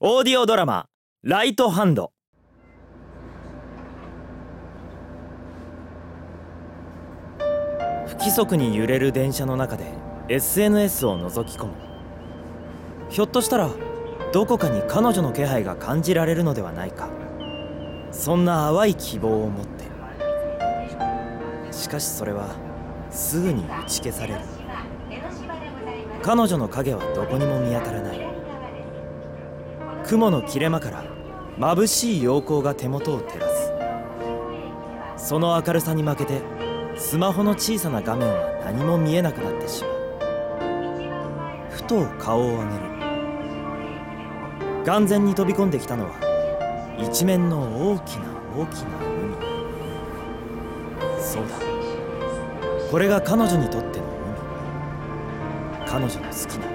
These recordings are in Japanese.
オーディオドラマ「ライトハンド」不規則に揺れる電車の中で SNS を覗き込む。ひょっとしたらどこかに彼女の気配が感じられるのではないか。そんな淡い希望を持って。しかしそれはすぐに打ち消される。彼女の影はどこにも見当たらない。雲の切れ間から眩しい陽光が手元を照らす。その明るさに負けてスマホの小さな画面は何も見えなくなってしまう。ふと顔を上げる。眼前に飛び込んできたのは一面の大きな大きな海。そうだ。これが彼女にとっての海。彼女の好きな。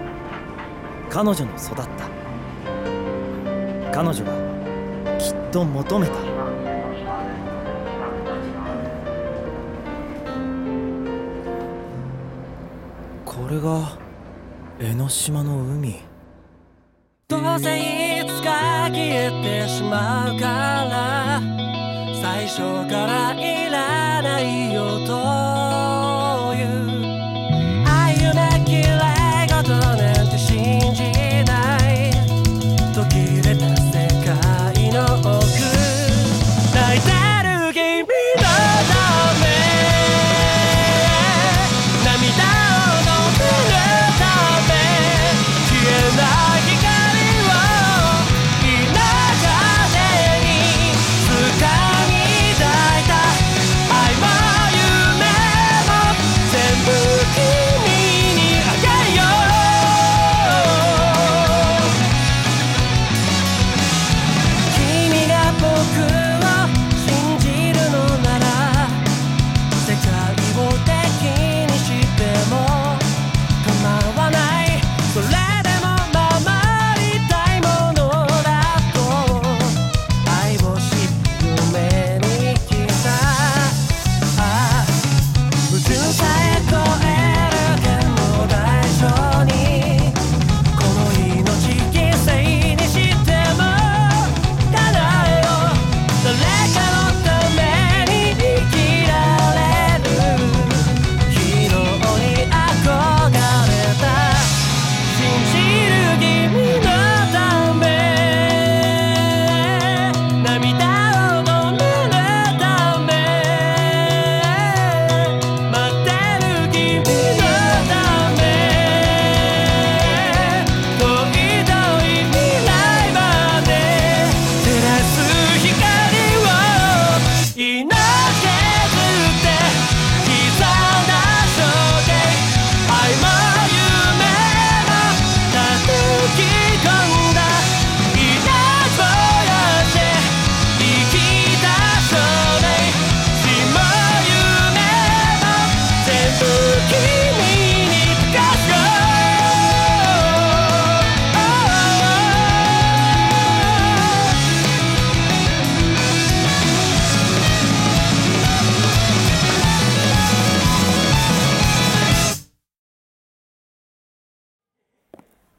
彼女の育った。彼女がきっと求めた。これが江ノ島の海。どうせいつか消えてしまうから最初からいらないよと。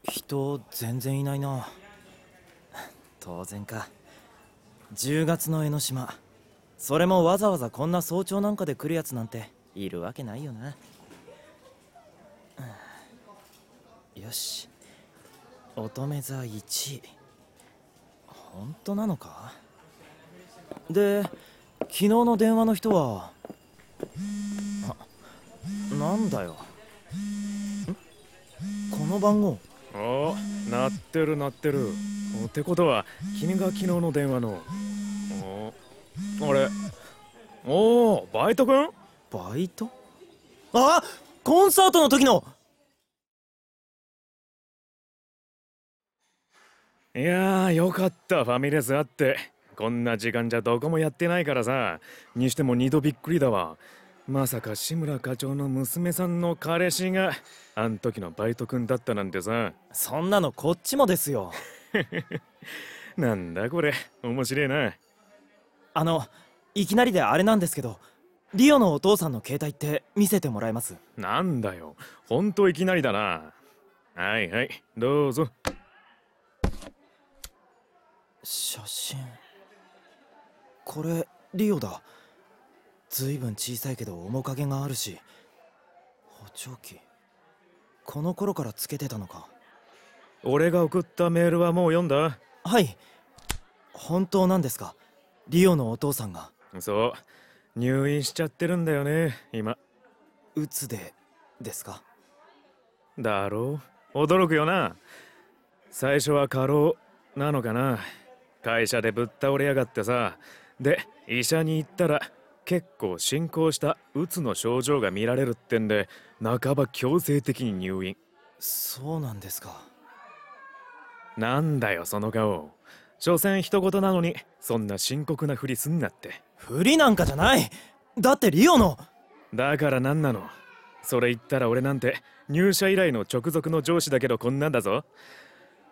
人全然いないな。当然か。10月の江ノ島。それもわざわざこんな早朝なんかで来るやつなんているわけないよな。よし。乙女座1位本当なのか？で昨日の電話の人は？あなんだよ。ん？この番号。お鳴ってる鳴ってる。おってことは君が昨日の電話の。おあれ。おおバイト君バイト？あコンサートの時の。いやーよかった。ファミレスあって。こんな時間じゃどこもやってないからさ。にしても二度びっくりだわまさか志村課長の娘さんの彼氏があん時のバイト君だったなんてさ。そんなのこっちもですよ。なんだこれ。面白いな。あのいきなりであれなんですけどリオのお父さんの携帯って見せてもらえます？なんだよ。ほんといきなりだな。はいはい。どうぞ。写真。これリオだずいぶん小さいけど面影があるし補聴器この頃からつけてたのか。俺が送ったメールはもう読んだ？はい。本当なんですか？リオのお父さんが。そう。入院しちゃってるんだよね今。うつでですか？だろう？驚くよな。最初は過労なのかな。会社でぶっ倒れやがってさ。で医者に行ったら結構進行したうつの症状が見られるってんで半ば強制的に入院。そうなんですか。なんだよその顔。所詮人事なのにそんな深刻なふりすんなって。不利なんかじゃない。だってリオの。だから何なの。それ言ったら俺なんて入社以来の直属の上司だけどこんなんだぞ。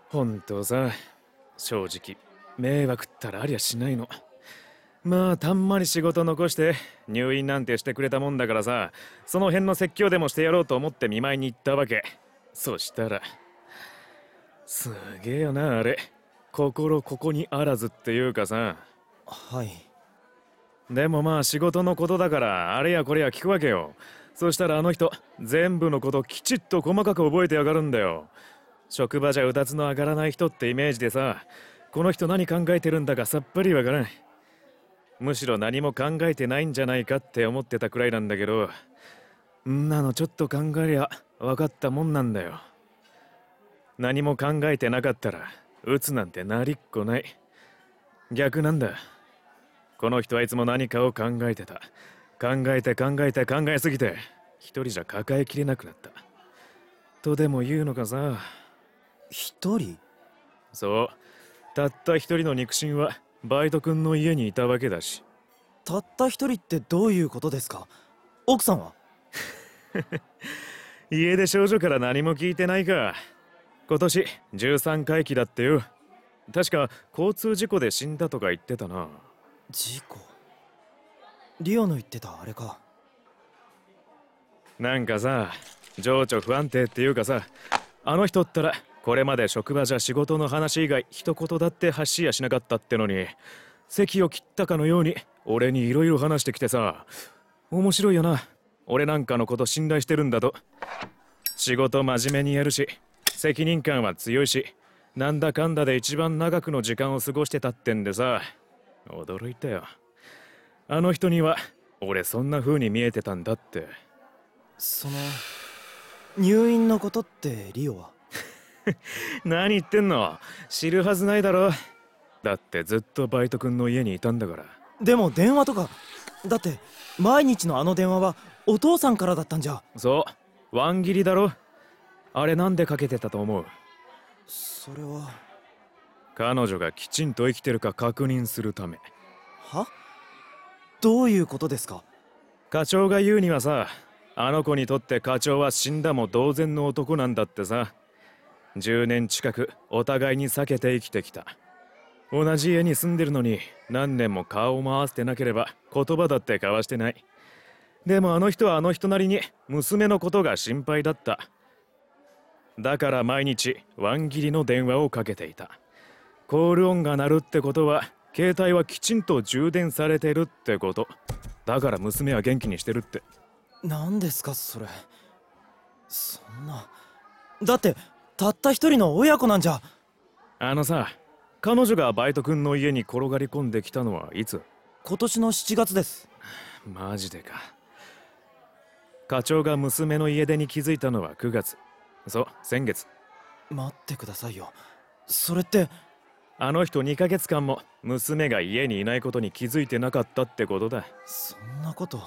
ほんとさ正直迷惑ったらありゃしないのまあたんまり仕事残して入院なんてしてくれたもんだからさその辺の説教でもしてやろうと思って見舞いに行ったわけ。そしたらすげえよなあれ。心ここにあらずっていうかさ。はい。でもまあ仕事のことだからあれやこれや聞くわけよ。そしたらあの人全部のこときちっと細かく覚えてやがるんだよ。職場じゃうだつの上がらない人ってイメージでさこの人何考えてるんだかさっぱりわからんむしろ何も考えてないんじゃないかって思ってたくらいなんだけどんなのちょっと考えりゃ分かったもんなんだよ。何も考えてなかったら鬱なんてなりっこない。逆なんだ。この人はいつも何かを考えてた。考えて考えて考えすぎて一人じゃ抱えきれなくなった。とでも言うのかさ。一人？そう。たった一人の肉親はバイト君の家にいたわけだし。たった一人ってどういうことですか？奥さんは？家出少女から何も聞いてないか。今年13回忌だってよ。確か交通事故で死んだとか言ってたな。事故？リオの言ってたあれか。なんかさ情緒不安定っていうかさあの人ったらこれまで職場じゃ仕事の話以外一言だって発しやしなかったってのに席を切ったかのように俺に色々話してきてさ面白いよな。俺なんかのこと信頼してるんだと。仕事真面目にやるし責任感は強いしなんだかんだで一番長くの時間を過ごしてたってんでさ。驚いたよ。あの人には俺そんな風に見えてたんだって。その入院のことってリオは？何言ってんの？知るはずないだろ。だってずっとバイト君の家にいたんだから。でも電話とか。だって毎日のあの電話はお父さんからだったんじゃ。そう。ワン切りだろ。あれなんでかけてたと思う？それは。彼女がきちんと生きてるか確認するため。は？どういうことですか？課長が言うにはさあの子にとって課長は死んだも同然の男なんだってさ10年近くお互いに避けて生きてきた。同じ家に住んでるのに何年も顔を回してなければ言葉だって交わしてない。でもあの人はあの人なりに娘のことが心配だった。だから毎日ワン切りの電話をかけていた。コール音が鳴るってことは携帯はきちんと充電されてるってこと。だから娘は元気にしてるって。何ですかそれ。そんな。だってたった一人の親子なんじゃ。あのさ彼女がバイト君の家に転がり込んできたのはいつ？今年の7月です。マジでか。課長が娘の家出に気づいたのは9月。そう先月。待ってくださいよ。それって。あの人2ヶ月間も娘が家にいないことに気づいてなかったってことだ。そんなこと。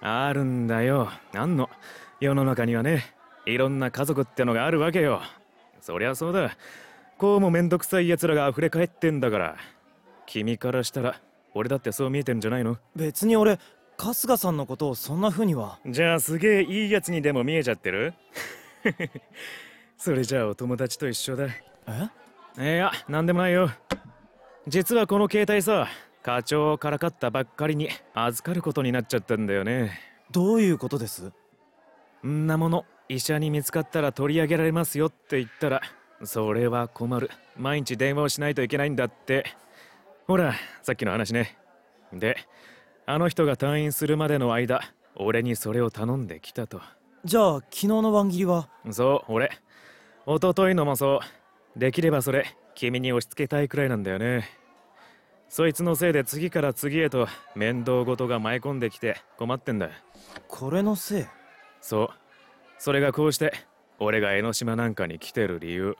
あるんだよ。あんの？世の中にはね。いろんな家族ってのがあるわけよそりゃそうだ。こうもめんどくさい奴らが溢れ返ってんだから。君からしたら俺だってそう見えてんじゃないの？別に俺春日さんのことをそんな風には。じゃあすげえいいやつにでも見えちゃってる？それじゃあお友達と一緒だ。え？いやなんでもないよ。実はこの携帯さ課長をからかったばっかりに預かることになっちゃったんだよね。どういうことです？んなもの医者に見つかったら取り上げられますよって言ったらそれは困る。毎日電話をしないといけないんだって。ほらさっきの話ね。であの人が退院するまでの間俺にそれを頼んできたと。じゃあ昨日のワン切りは？そう俺。一昨日のもそう。できればそれ君に押し付けたいくらいなんだよね。そいつのせいで次から次へと面倒事が舞い込んできて困ってんだこれのせい？そうそれがこうして俺が江ノ島なんかに来てる理由。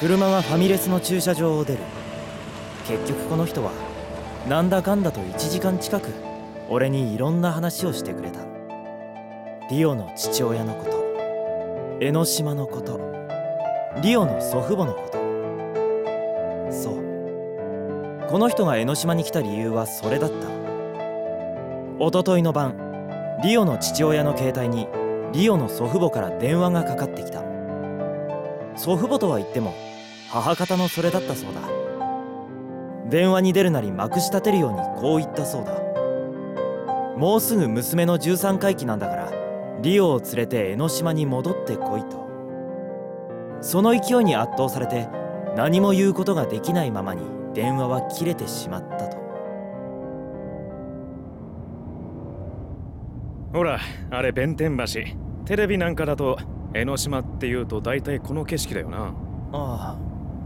車はファミレスの駐車場を出る。結局この人はなんだかんだと1時間近く俺にいろんな話をしてくれた。リオの父親のこと。江ノ島のこと。リオの祖父母のこと。そう。この人が江ノ島に来た理由はそれだった。一昨日の晩リオの父親の携帯にリオの祖父母から電話がかかってきた。祖父母とは言っても母方のそれだったそうだ。電話に出るなりまくし立てるようにこう言ったそうだ。もうすぐ娘の13回忌なんだからリオを連れて江ノ島に戻ってこいと。その勢いに圧倒されて何も言うことができないままに電話は切れてしまったと。ほらあれ弁天橋。テレビなんかだと江ノ島っていうと大体この景色だよな。ああ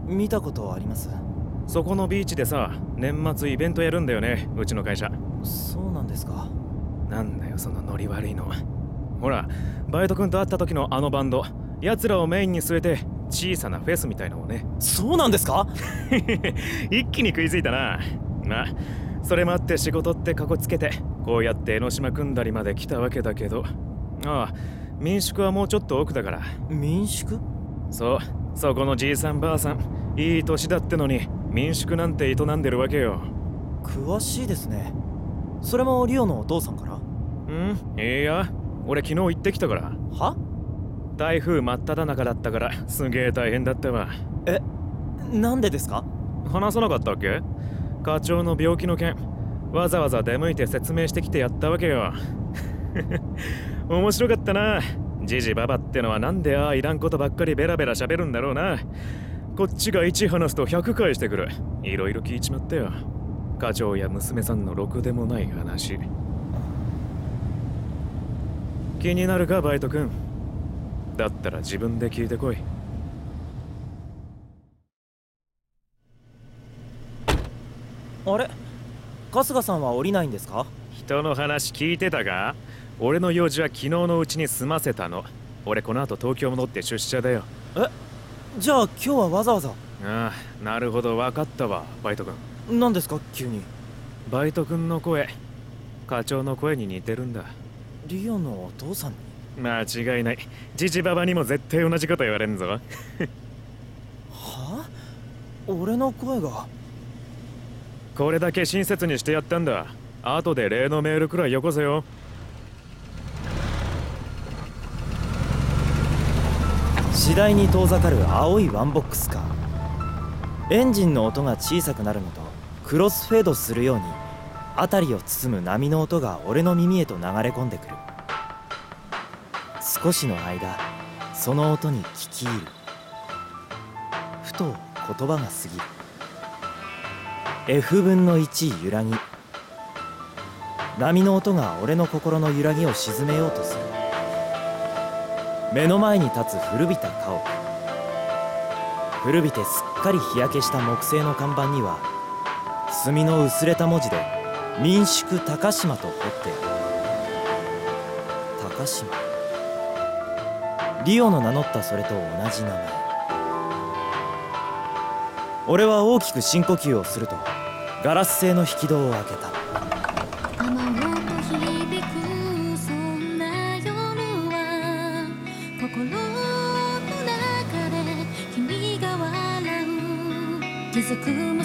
見たことあります。そこのビーチでさ年末イベントやるんだよねうちの会社。そうなんですか。なんだよそのノリ悪いのほらバイト君と会った時のあのバンド奴らをメインに据えて小さなフェスみたいのをね。そうなんですか？一気に食いついたな。まあそれもあって仕事ってかこつけてこうやって江ノ島組んだりまで来たわけだけど。ああ民宿はもうちょっと奥だから。民宿？そうそこのじいさんばあさんいい年だってのに民宿なんて営んでるわけよ。詳しいですね。それもリオのお父さんから？うんいや俺昨日行ってきたから。は？台風真っ只中だったからすげえ大変だったわ。えなんでですか？話さなかったっけ？課長の病気の件。わざわざ出向いて説明してきてやったわけよ。面白かったな。ジジババってのはなんでああいらんことばっかりベラベラ喋るんだろうな。こっちが1話すと100返してくる。いろいろ聞いちまったよ。課長や娘さんのろくでもない話気になるかバイト君。だったら自分で聞いてこい。あれ？春日さんは降りないんですか？人の話聞いてたか俺の用事は昨日のうちに済ませたの。俺この後東京戻って出社だよ。え？じゃあ今日はわざわざ？ああなるほど。分かったわバイト君。何ですか？急に。バイト君の声課長の声に似てるんだリオのお父さんに？間違いない。ジジババにも絶対同じこと言われんぞ。はあ？俺の声が？これだけ親切にしてやったんだ。後で例のメールくらいよこせよ。次第に遠ざかる青いワンボックスカーエンジンの音が小さくなるのとクロスフェードするように辺りを包む波の音が俺の耳へと流れ込んでくる。少しの間その音に聞き入る。ふと言葉が過ぎる。F 分の1揺らぎ。波の音が俺の心の揺らぎを鎮めようとする。目の前に立つ古びた家屋古びてすっかり日焼けした木製の看板には墨の薄れた文字で「民宿高島」と彫ってある高島。リオの名乗ったそれと同じ名前。俺は大きく深呼吸をするとガラス製の引き戸を開けた。雨音響くそんな夜は心の中で君が笑う。気づく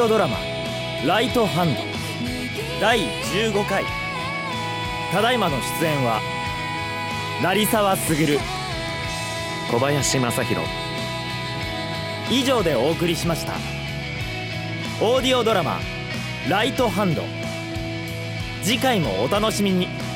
オドラマ「ライトハンド」第15回。ただいまの出演は成沢卓。小林正弘以上でお送りしました。オーディオドラマ「ライトハンド」次回もお楽しみに。